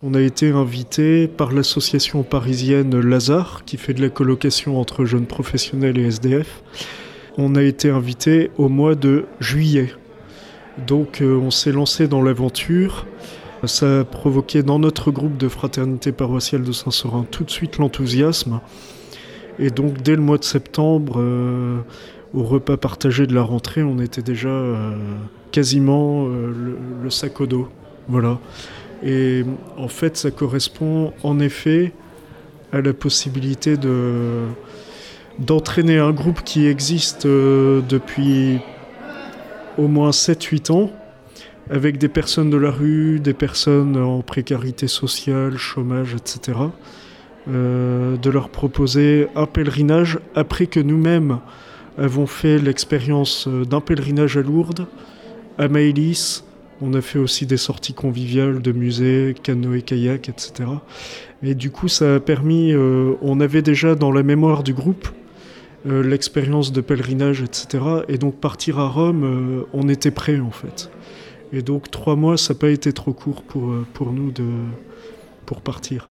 On a été invité par l'association parisienne Lazare, qui fait de la colocation entre jeunes professionnels et SDF. On a été invité au mois de juillet. Donc euh, on s'est lancé dans l'aventure. Ça a provoqué dans notre groupe de fraternité paroissiale de Saint-Seurin tout de suite l'enthousiasme. Et donc dès le mois de septembre, euh, au repas partagé de la rentrée, on était déjà euh, quasiment le, le sac au dos. Voilà. Et en fait, ça correspond en effet à la possibilité de d'entraîner un groupe qui existe euh, depuis au moins 7-8 ans, avec des personnes de la rue, des personnes en précarité sociale, chômage, etc. Euh, de leur proposer un pèlerinage après que nous-mêmes avons fait l'expérience d'un pèlerinage à Lourdes, à Maïlis, on a fait aussi des sorties conviviales de musées, canoë, kayak, etc. Et du coup, ça a permis. Euh, on avait déjà dans la mémoire du groupe euh, l'expérience de pèlerinage, etc. Et donc partir à Rome, euh, on était prêt en fait. Et donc trois mois, ça n'a pas été trop court pour, pour nous de, pour partir.